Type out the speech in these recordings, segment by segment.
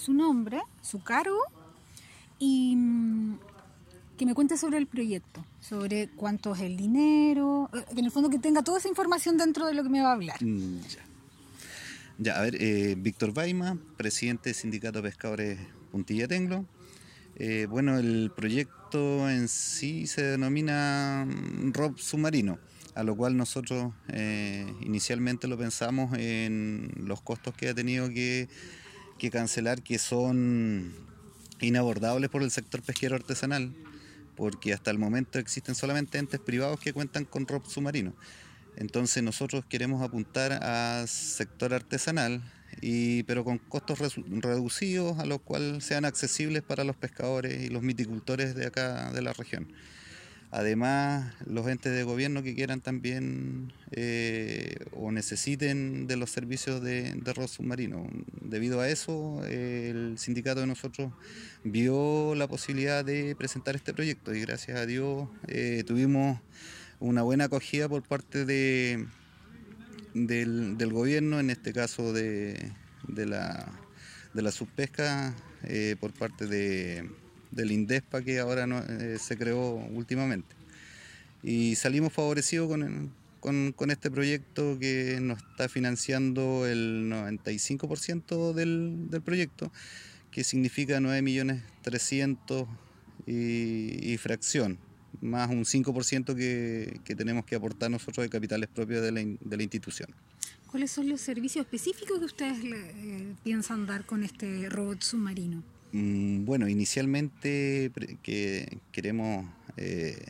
su nombre, su cargo y mm, que me cuente sobre el proyecto, sobre cuánto es el dinero, eh, en el fondo que tenga toda esa información dentro de lo que me va a hablar. Mm, ya. A ver, eh, Víctor Baima, presidente del Sindicato de Pescadores Puntilla Tenglo. Eh, bueno, el proyecto en sí se denomina mm, ROB Submarino, a lo cual nosotros inicialmente lo pensamos en los costos que ha tenido que, que cancelar, que son inabordables por el sector pesquero artesanal, porque hasta el momento existen solamente entes privados que cuentan con ROB Submarino. Entonces nosotros queremos apuntar a sector artesanal, y, pero con costos reducidos a los cuales sean accesibles para los pescadores y los miticultores de acá de la región. Además, los entes de gobierno que quieran también eh, o necesiten de los servicios de, de submarino. Debido a eso, el sindicato de nosotros vio la posibilidad de presentar este proyecto y gracias a Dios eh, tuvimos una buena acogida por parte de, del, gobierno, en este caso de, la, de la subpesca, eh, por parte de, del INDESPA que ahora eh, se creó últimamente. Y salimos favorecidos con, con, con, este proyecto que nos está financiando el 95% del, del proyecto, que significa 9.300.000 y, y fracción más un 5% que, que, tenemos que aportar nosotros de capitales propios de la, de la institución. ¿Cuáles son los servicios específicos que ustedes eh, piensan dar con este robot submarino? Mm, bueno, inicialmente que queremos eh,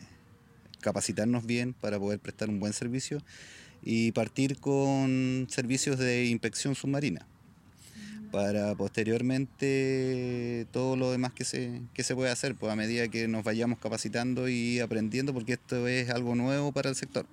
capacitarnos bien para poder prestar un buen servicio y partir con servicios de inspección submarina para posteriormente todo lo demás que se, que se puede hacer, pues a medida que nos vayamos capacitando y aprendiendo, porque esto es algo nuevo para el sector.